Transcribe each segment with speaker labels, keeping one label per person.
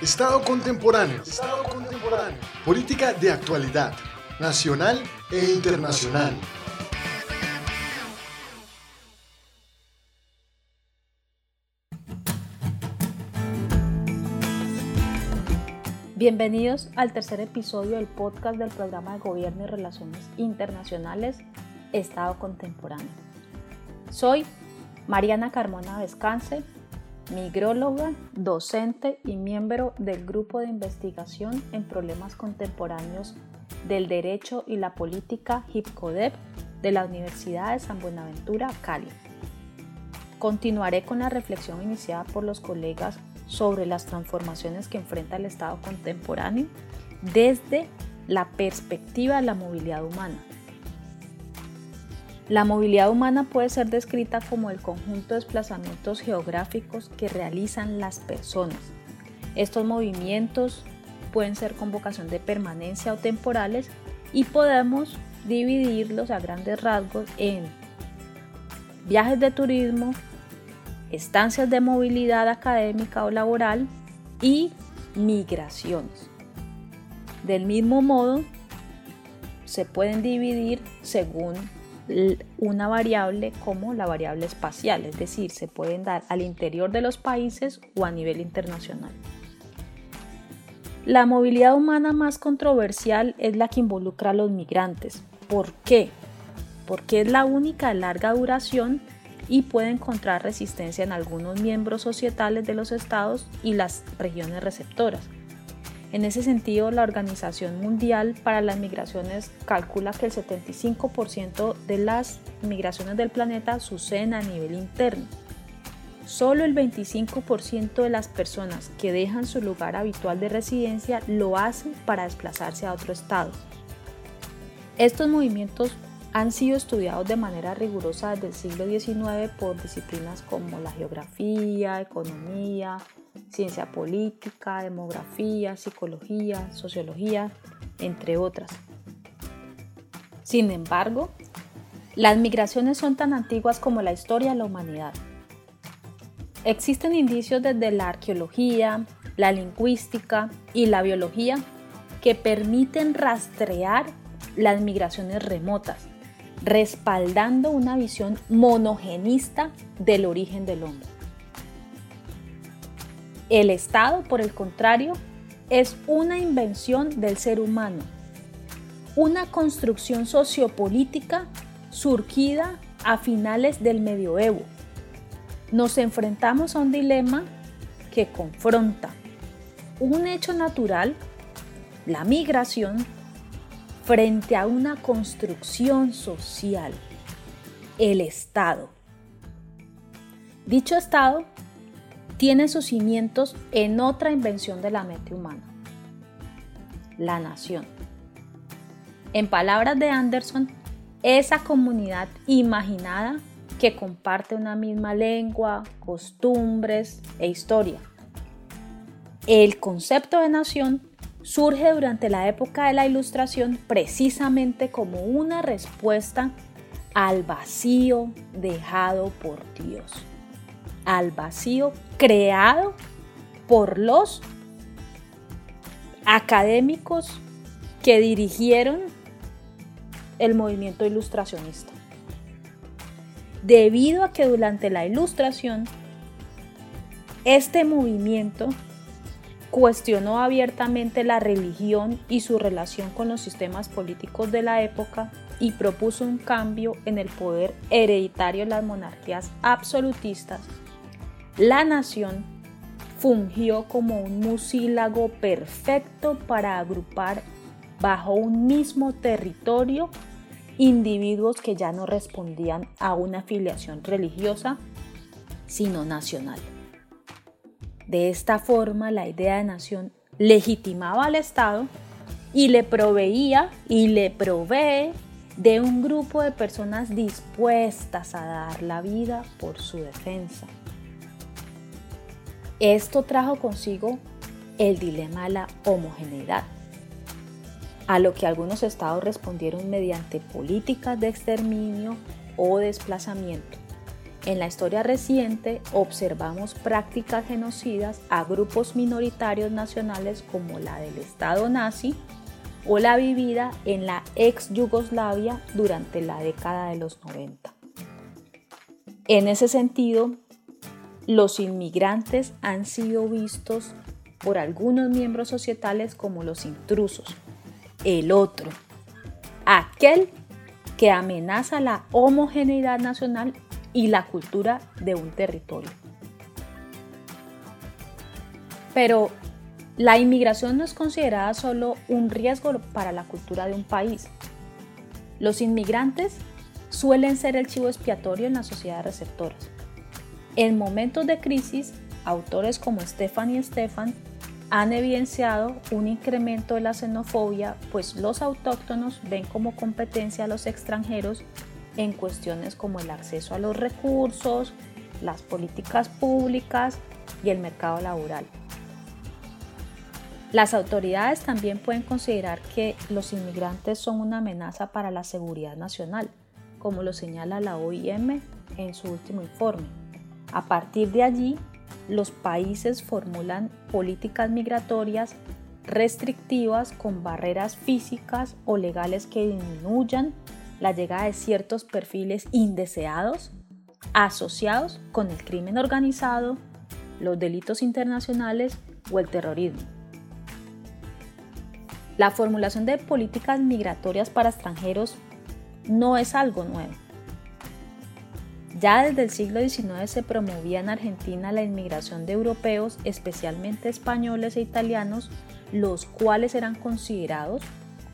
Speaker 1: Estado contemporáneo. Estado contemporáneo. Política de actualidad, nacional e internacional.
Speaker 2: Bienvenidos al tercer episodio del podcast del programa de Gobierno y Relaciones Internacionales Estado Contemporáneo. Soy Mariana Carmona Descanse, migróloga, docente y miembro del Grupo de Investigación en Problemas Contemporáneos del Derecho y la Política HIPCODEP de la Universidad de San Buenaventura, Cali. Continuaré con la reflexión iniciada por los colegas sobre las transformaciones que enfrenta el Estado contemporáneo desde la perspectiva de la movilidad humana la movilidad humana puede ser descrita como el conjunto de desplazamientos geográficos que realizan las personas. Estos movimientos pueden ser con vocación de permanencia o temporales y podemos dividirlos a grandes rasgos en viajes de turismo, estancias de movilidad académica o laboral y migraciones. Del mismo modo, se pueden dividir según una variable como la variable espacial, es decir, se pueden dar al interior de los países o a nivel internacional. La movilidad humana más controversial es la que involucra a los migrantes. ¿Por qué? Porque es la única de larga duración y puede encontrar resistencia en algunos miembros societales de los estados y las regiones receptoras en ese sentido, la Organización Mundial para las Migraciones calcula que el 75% de las migraciones del planeta suceden a nivel interno. Solo el 25% de las personas que dejan su lugar habitual de residencia lo hacen para desplazarse a otro estado. Estos movimientos han sido estudiados de manera rigurosa desde el siglo XIX por disciplinas como la geografía, economía, ciencia política, demografía, psicología, sociología, entre otras. Sin embargo, las migraciones son tan antiguas como la historia de la humanidad. Existen indicios desde la arqueología, la lingüística y la biología que permiten rastrear las migraciones remotas, respaldando una visión monogenista del origen del hombre. El Estado, por el contrario, es una invención del ser humano, una construcción sociopolítica surgida a finales del medioevo. Nos enfrentamos a un dilema que confronta un hecho natural, la migración, frente a una construcción social, el Estado. Dicho Estado tiene sus cimientos en otra invención de la mente humana, la nación. En palabras de Anderson, esa comunidad imaginada que comparte una misma lengua, costumbres e historia. El concepto de nación surge durante la época de la Ilustración precisamente como una respuesta al vacío dejado por Dios al vacío creado por los académicos que dirigieron el movimiento ilustracionista. Debido a que durante la ilustración, este movimiento cuestionó abiertamente la religión y su relación con los sistemas políticos de la época y propuso un cambio en el poder hereditario de las monarquías absolutistas la nación fungió como un musílago perfecto para agrupar bajo un mismo territorio individuos que ya no respondían a una afiliación religiosa, sino nacional. De esta forma, la idea de nación legitimaba al Estado y le proveía y le provee de un grupo de personas dispuestas a dar la vida por su defensa. Esto trajo consigo el dilema de la homogeneidad, a lo que algunos estados respondieron mediante políticas de exterminio o desplazamiento, En la historia reciente observamos prácticas genocidas a grupos minoritarios nacionales como la del Estado nazi o la vivida en la ex Yugoslavia durante la década de los 90. En ese sentido, los inmigrantes han sido vistos por algunos miembros societales como los intrusos, el otro, aquel que amenaza la homogeneidad nacional y la cultura de un territorio. Pero la inmigración no es considerada solo un riesgo para la cultura de un país. Los inmigrantes suelen ser el chivo expiatorio en las sociedades receptoras. En momentos de crisis, autores como Stephanie Stefan han evidenciado un incremento de la xenofobia, pues los autóctonos ven como competencia a los extranjeros en cuestiones como el acceso a los recursos, las políticas públicas y el mercado laboral. Las autoridades también pueden considerar que los inmigrantes son una amenaza para la seguridad nacional, como lo señala la OIM en su último informe. A partir de allí, los países formulan políticas migratorias restrictivas con barreras físicas o legales que disminuyan la llegada de ciertos perfiles indeseados asociados con el crimen organizado, los delitos internacionales o el terrorismo. La formulación de políticas migratorias para extranjeros no es algo nuevo. Ya desde el siglo XIX se promovía en Argentina la inmigración de europeos, especialmente españoles e italianos, los cuales eran considerados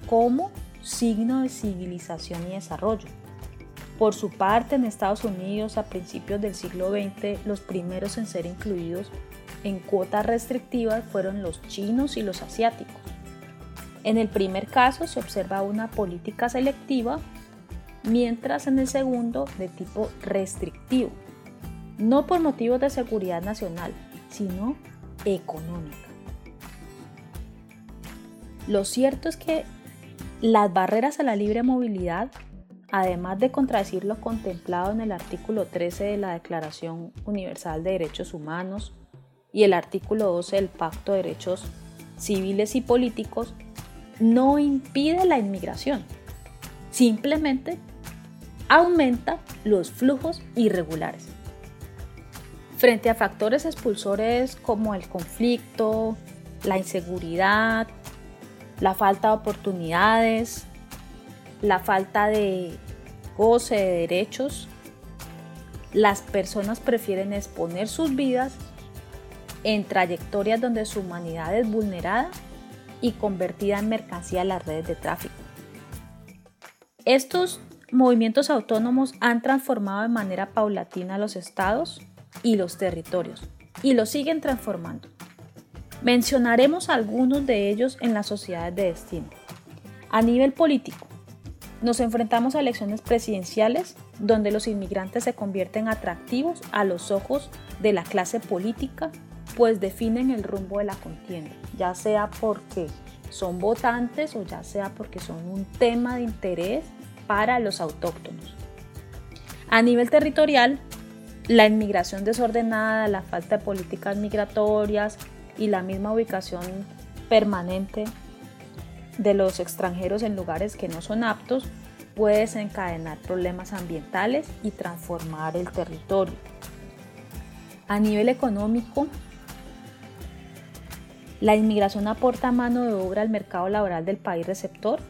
Speaker 2: como signo de civilización y desarrollo. Por su parte, en Estados Unidos a principios del siglo XX, los primeros en ser incluidos en cuotas restrictivas fueron los chinos y los asiáticos. En el primer caso se observa una política selectiva mientras en el segundo de tipo restrictivo, no por motivos de seguridad nacional, sino económica. Lo cierto es que las barreras a la libre movilidad, además de contradecir lo contemplado en el artículo 13 de la Declaración Universal de Derechos Humanos y el artículo 12 del Pacto de Derechos Civiles y Políticos, no impide la inmigración. Simplemente aumenta los flujos irregulares. Frente a factores expulsores como el conflicto, la inseguridad, la falta de oportunidades, la falta de goce de derechos, las personas prefieren exponer sus vidas en trayectorias donde su humanidad es vulnerada y convertida en mercancía en las redes de tráfico. Estos movimientos autónomos han transformado de manera paulatina los estados y los territorios y los siguen transformando. Mencionaremos algunos de ellos en las sociedades de destino. A nivel político, nos enfrentamos a elecciones presidenciales donde los inmigrantes se convierten atractivos a los ojos de la clase política, pues definen el rumbo de la contienda, ya sea porque son votantes o ya sea porque son un tema de interés para los autóctonos. A nivel territorial, la inmigración desordenada, la falta de políticas migratorias y la misma ubicación permanente de los extranjeros en lugares que no son aptos puede desencadenar problemas ambientales y transformar el territorio. A nivel económico, la inmigración aporta mano de obra al mercado laboral del país receptor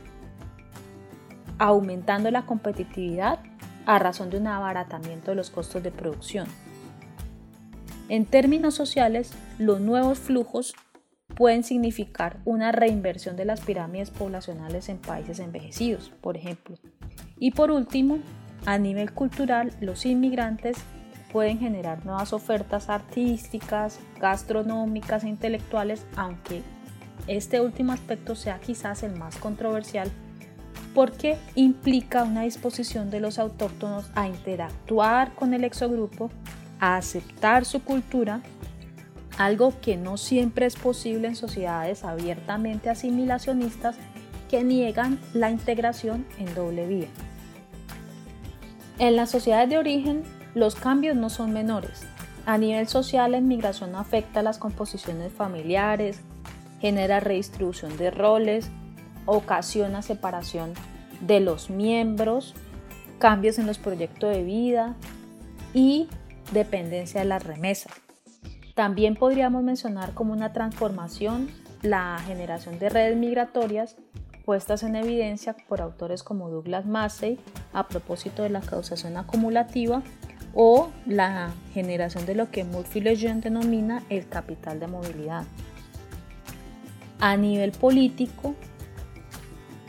Speaker 2: aumentando la competitividad a razón de un abaratamiento de los costos de producción. En términos sociales, los nuevos flujos pueden significar una reinversión de las pirámides poblacionales en países envejecidos, por ejemplo. Y por último, a nivel cultural, los inmigrantes pueden generar nuevas ofertas artísticas, gastronómicas e intelectuales, aunque este último aspecto sea quizás el más controversial porque implica una disposición de los autóctonos a interactuar con el exogrupo, a aceptar su cultura, algo que no siempre es posible en sociedades abiertamente asimilacionistas que niegan la integración en doble vía. En las sociedades de origen, los cambios no son menores. A nivel social, la inmigración afecta las composiciones familiares, genera redistribución de roles, ocasiona separación de los miembros, cambios en los proyectos de vida y dependencia de las remesas. También podríamos mencionar como una transformación la generación de redes migratorias puestas en evidencia por autores como Douglas Massey a propósito de la causación acumulativa o la generación de lo que Murphy Lejeune denomina el capital de movilidad. A nivel político,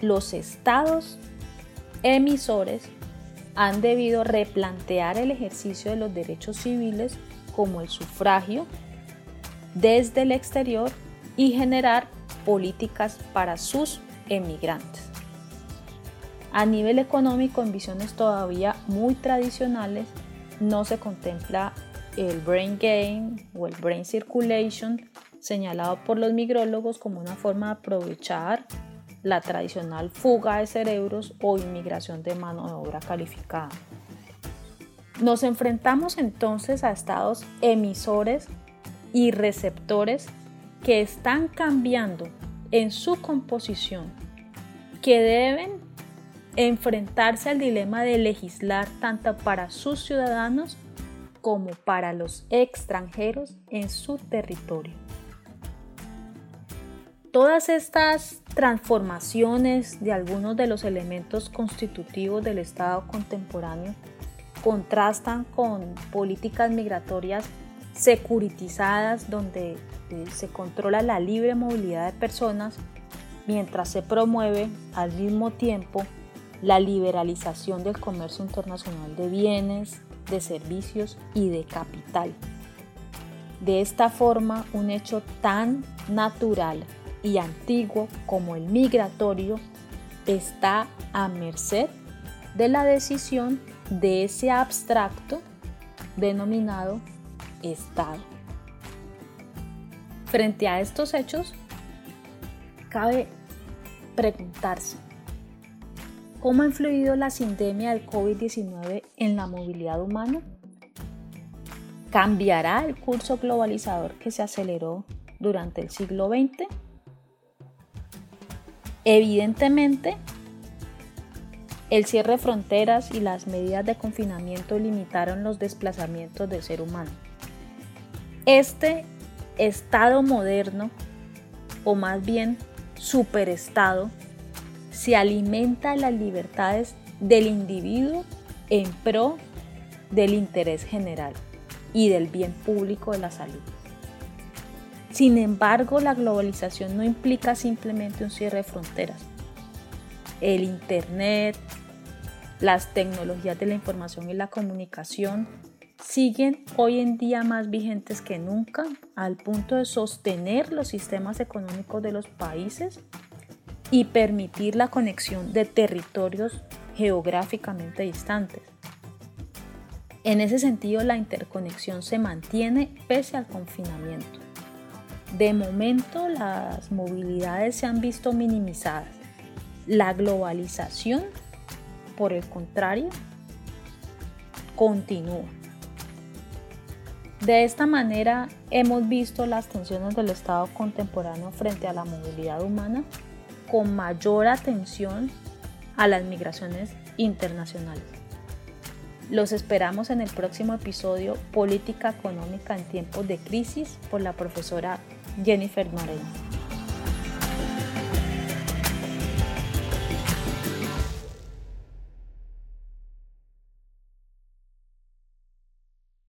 Speaker 2: los estados emisores han debido replantear el ejercicio de los derechos civiles como el sufragio desde el exterior y generar políticas para sus emigrantes. A nivel económico, en visiones todavía muy tradicionales, no se contempla el brain gain o el brain circulation señalado por los migrólogos como una forma de aprovechar la tradicional fuga de cerebros o inmigración de mano de obra calificada. Nos enfrentamos entonces a estados emisores y receptores que están cambiando en su composición, que deben enfrentarse al dilema de legislar tanto para sus ciudadanos como para los extranjeros en su territorio. Todas estas transformaciones de algunos de los elementos constitutivos del Estado contemporáneo contrastan con políticas migratorias securitizadas donde eh, se controla la libre movilidad de personas mientras se promueve al mismo tiempo la liberalización del comercio internacional de bienes, de servicios y de capital. De esta forma, un hecho tan natural y antiguo como el migratorio está a merced de la decisión de ese abstracto denominado Estado. Frente a estos hechos, cabe preguntarse, ¿cómo ha influido la sindemia del COVID-19 en la movilidad humana? ¿Cambiará el curso globalizador que se aceleró durante el siglo XX? Evidentemente, el cierre de fronteras y las medidas de confinamiento limitaron los desplazamientos del ser humano. Este estado moderno, o más bien superestado, se alimenta de las libertades del individuo en pro del interés general y del bien público de la salud. Sin embargo, la globalización no implica simplemente un cierre de fronteras. El Internet, las tecnologías de la información y la comunicación siguen hoy en día más vigentes que nunca al punto de sostener los sistemas económicos de los países y permitir la conexión de territorios geográficamente distantes. En ese sentido, la interconexión se mantiene pese al confinamiento. De momento, las movilidades se han visto minimizadas. La globalización, por el contrario, continúa. De esta manera hemos visto las tensiones del Estado contemporáneo frente a la movilidad humana con mayor atención a las migraciones internacionales. Los esperamos en el próximo episodio Política Económica en tiempos de crisis por la profesora Jennifer Moreno.